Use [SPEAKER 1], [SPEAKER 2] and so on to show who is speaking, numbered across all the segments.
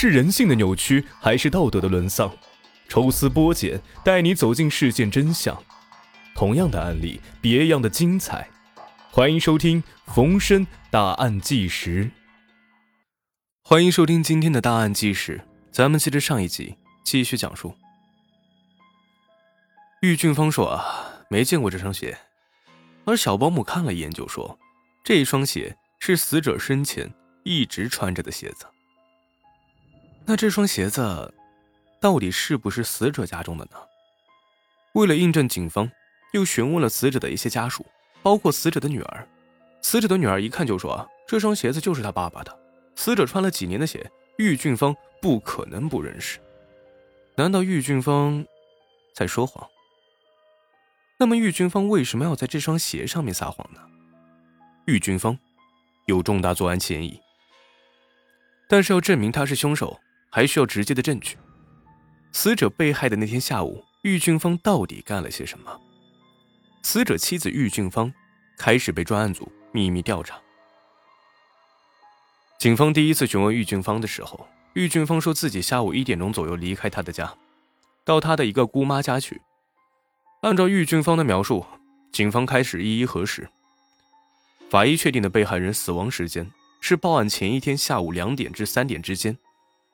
[SPEAKER 1] 是人性的扭曲，还是道德的沦丧？抽丝剥茧，带你走进事件真相。同样的案例，别样的精彩。欢迎收听《逢申大案纪实》。
[SPEAKER 2] 欢迎收听今天的大案纪实。咱们接着上一集继续讲述。玉俊芳说：“啊，没见过这双鞋。”而小保姆看了一眼，就说：“这双鞋是死者生前一直穿着的鞋子。那这双鞋子，到底是不是死者家中的呢？”为了印证，警方又询问了死者的一些家属，包括死者的女儿。死者的女儿一看就说：“，这双鞋子就是他爸爸的。死者穿了几年的鞋，玉俊芳不可能不认识。难道玉俊芳在说谎？”那么，玉军芳为什么要在这双鞋上面撒谎呢？玉军芳有重大作案嫌疑，但是要证明他是凶手，还需要直接的证据。死者被害的那天下午，玉俊芳到底干了些什么？死者妻子玉俊芳开始被专案组秘密调查。警方第一次询问玉俊芳的时候，玉俊芳说自己下午一点钟左右离开他的家，到他的一个姑妈家去。按照玉俊芳的描述，警方开始一一核实。法医确定的被害人死亡时间是报案前一天下午两点至三点之间。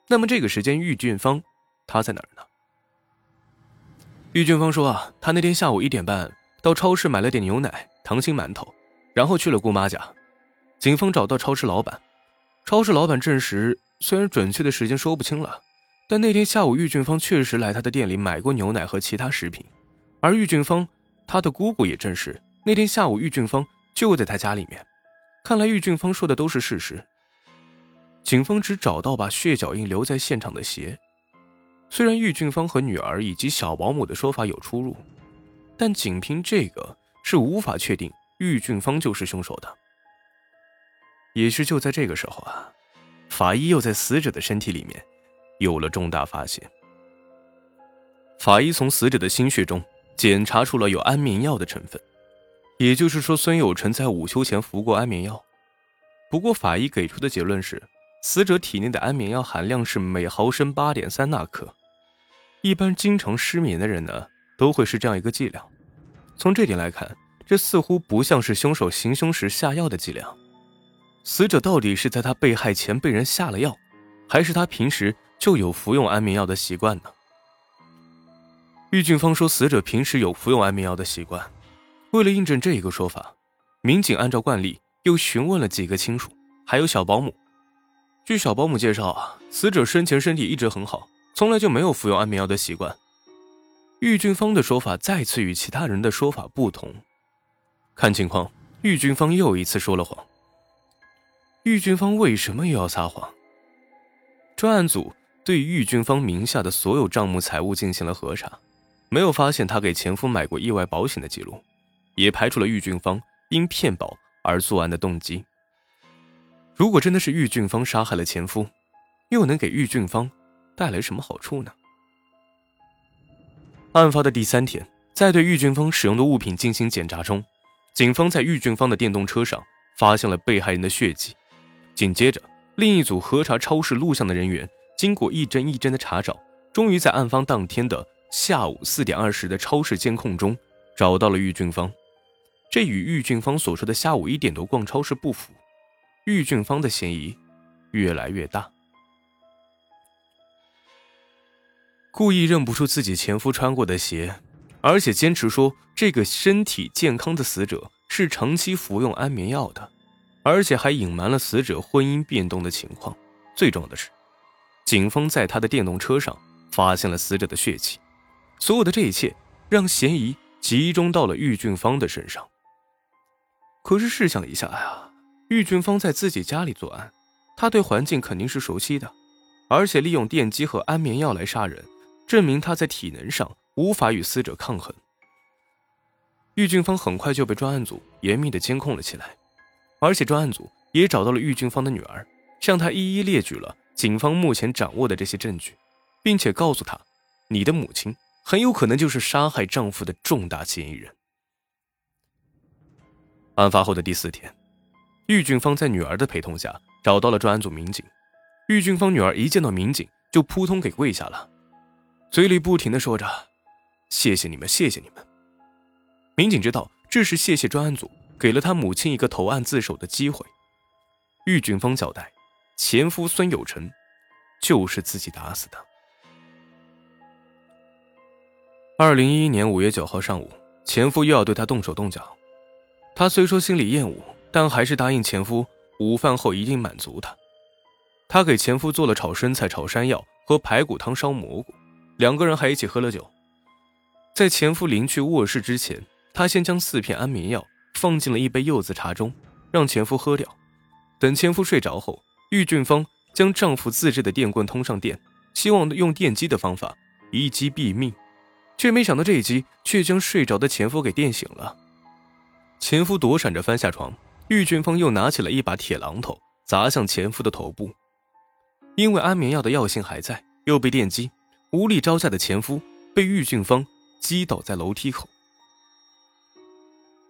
[SPEAKER 2] 那么这个时间，玉俊芳他在哪儿呢？玉俊芳说啊，他那天下午一点半到超市买了点牛奶、糖心馒头，然后去了姑妈家。警方找到超市老板，超市老板证实，虽然准确的时间说不清了，但那天下午玉俊芳确实来他的店里买过牛奶和其他食品。而玉俊芳，他的姑姑也证实，那天下午玉俊芳就在他家里面。看来玉俊芳说的都是事实。警方只找到把血脚印留在现场的鞋，虽然玉俊芳和女儿以及小保姆的说法有出入，但仅凭这个是无法确定玉俊芳就是凶手的。也是就在这个时候啊，法医又在死者的身体里面有了重大发现。法医从死者的心血中。检查出了有安眠药的成分，也就是说，孙有成在午休前服过安眠药。不过，法医给出的结论是，死者体内的安眠药含量是每毫升八点三纳克。一般经常失眠的人呢，都会是这样一个剂量。从这点来看，这似乎不像是凶手行凶时下药的剂量。死者到底是在他被害前被人下了药，还是他平时就有服用安眠药的习惯呢？玉俊芳说，死者平时有服用安眠药的习惯。为了印证这一个说法，民警按照惯例又询问了几个亲属，还有小保姆。据小保姆介绍啊，死者生前身体一直很好，从来就没有服用安眠药的习惯。玉俊芳的说法再次与其他人的说法不同。看情况，玉俊芳又一次说了谎。玉俊芳为什么又要撒谎？专案组对玉俊芳名下的所有账目财物进行了核查。没有发现他给前夫买过意外保险的记录，也排除了玉俊芳因骗保而作案的动机。如果真的是玉俊芳杀害了前夫，又能给玉俊芳带来什么好处呢？案发的第三天，在对玉俊芳使用的物品进行检查中，警方在玉俊芳的电动车上发现了被害人的血迹。紧接着，另一组核查超市录像的人员经过一帧一帧的查找，终于在案发当天的。下午四点二十的超市监控中，找到了玉俊芳，这与玉俊芳所说的下午一点多逛超市不符，玉俊芳的嫌疑越来越大。故意认不出自己前夫穿过的鞋，而且坚持说这个身体健康的死者是长期服用安眠药的，而且还隐瞒了死者婚姻变动的情况。最重要的是，警方在他的电动车上发现了死者的血迹。所有的这一切让嫌疑集中到了玉俊芳的身上。可是试想一下呀，玉俊芳在自己家里作案，他对环境肯定是熟悉的，而且利用电击和安眠药来杀人，证明他在体能上无法与死者抗衡。玉俊芳很快就被专案组严密的监控了起来，而且专案组也找到了玉俊芳的女儿，向她一一列举了警方目前掌握的这些证据，并且告诉她：“你的母亲。”很有可能就是杀害丈夫的重大嫌疑人。案发后的第四天，玉俊芳在女儿的陪同下找到了专案组民警，玉俊芳女儿一见到民警就扑通给跪下了，嘴里不停的说着：“谢谢你们，谢谢你们。”民警知道这是谢谢专案组给了他母亲一个投案自首的机会。玉俊芳交代，前夫孙有成就是自己打死的。二零一一年五月九号上午，前夫又要对她动手动脚，她虽说心里厌恶，但还是答应前夫午饭后一定满足他。她给前夫做了炒生菜、炒山药和排骨汤、烧蘑菇，两个人还一起喝了酒。在前夫临去卧室之前，她先将四片安眠药放进了一杯柚子茶中，让前夫喝掉。等前夫睡着后，玉俊芳将丈夫自制的电棍通上电，希望用电击的方法一击毙命，却没想到这一击却将睡着的前夫给电醒了。前夫躲闪着翻下床，玉俊芳又拿起了一把铁榔头砸向前夫的头部。因为安眠药的药性还在，又被电击，无力招架的前夫被玉俊芳击倒在楼梯口。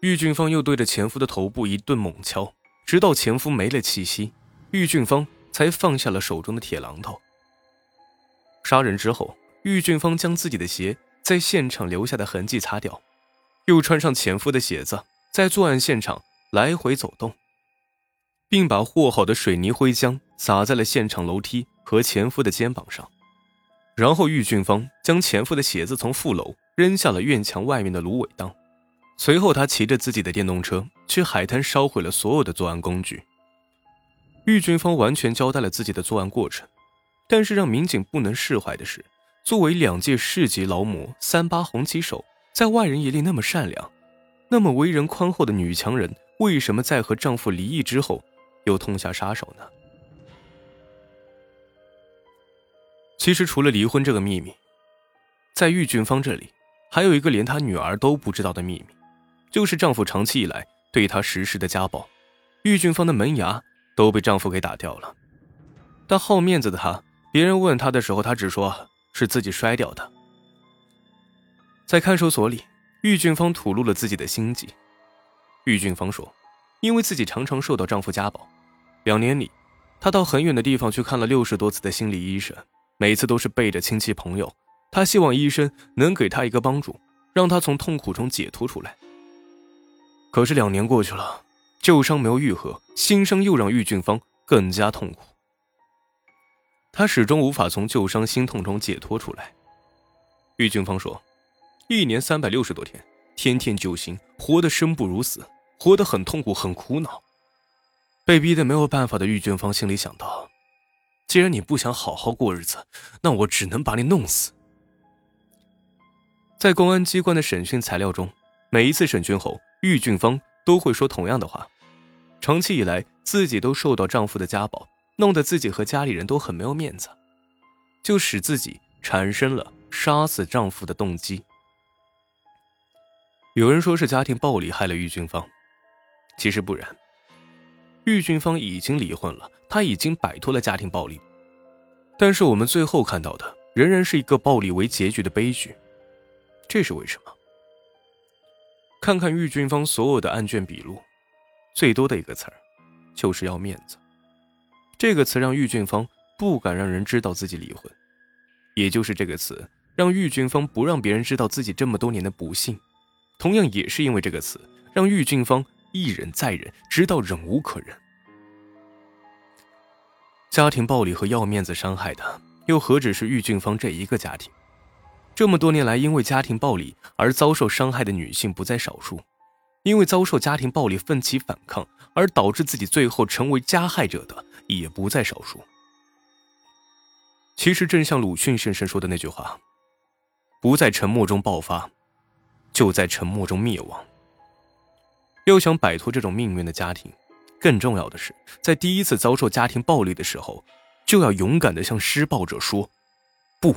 [SPEAKER 2] 玉俊芳又对着前夫的头部一顿猛敲，直到前夫没了气息，玉俊芳才放下了手中的铁榔头。杀人之后，玉俊芳将自己的鞋在现场留下的痕迹擦掉，又穿上前夫的鞋子，在作案现场来回走动。并把和好的水泥灰浆洒在了现场楼梯和前夫的肩膀上，然后玉俊芳将前夫的鞋子从负楼扔下了院墙外面的芦苇荡，随后他骑着自己的电动车去海滩烧毁了所有的作案工具。玉俊芳完全交代了自己的作案过程，但是让民警不能释怀的是，作为两届市级劳模、三八红旗手，在外人眼里那么善良、那么为人宽厚的女强人，为什么在和丈夫离异之后？又痛下杀手呢？其实除了离婚这个秘密，在玉俊芳这里还有一个连她女儿都不知道的秘密，就是丈夫长期以来对她实施的家暴。玉俊芳的门牙都被丈夫给打掉了，但好面子的她，别人问她的时候，她只说是自己摔掉的。在看守所里，玉俊芳吐露了自己的心迹。玉俊芳说：“因为自己常常受到丈夫家暴。”两年里，她到很远的地方去看了六十多次的心理医生，每次都是背着亲戚朋友。她希望医生能给她一个帮助，让她从痛苦中解脱出来。可是两年过去了，旧伤没有愈合，新伤又让玉俊芳更加痛苦。她始终无法从旧伤心痛中解脱出来。玉俊芳说：“一年三百六十多天，天天就刑，活得生不如死，活得很痛苦，很苦恼。”被逼得没有办法的玉俊芳心里想到：“既然你不想好好过日子，那我只能把你弄死。”在公安机关的审讯材料中，每一次审讯后，玉俊芳都会说同样的话：长期以来，自己都受到丈夫的家暴，弄得自己和家里人都很没有面子，就使自己产生了杀死丈夫的动机。有人说是家庭暴力害了玉俊芳，其实不然。玉俊芳已经离婚了，她已经摆脱了家庭暴力，但是我们最后看到的仍然是一个暴力为结局的悲剧，这是为什么？看看玉俊芳所有的案卷笔录，最多的一个词儿，就是要面子。这个词让玉俊芳不敢让人知道自己离婚，也就是这个词让玉俊芳不让别人知道自己这么多年的不幸，同样也是因为这个词让玉俊芳。一忍再忍，直到忍无可忍。家庭暴力和要面子伤害的，又何止是玉俊芳这一个家庭？这么多年来，因为家庭暴力而遭受伤害的女性不在少数，因为遭受家庭暴力奋起反抗而导致自己最后成为加害者的也不在少数。其实，正像鲁迅先生说的那句话：“不在沉默中爆发，就在沉默中灭亡。”要想摆脱这种命运的家庭，更重要的是，在第一次遭受家庭暴力的时候，就要勇敢的向施暴者说：“不。”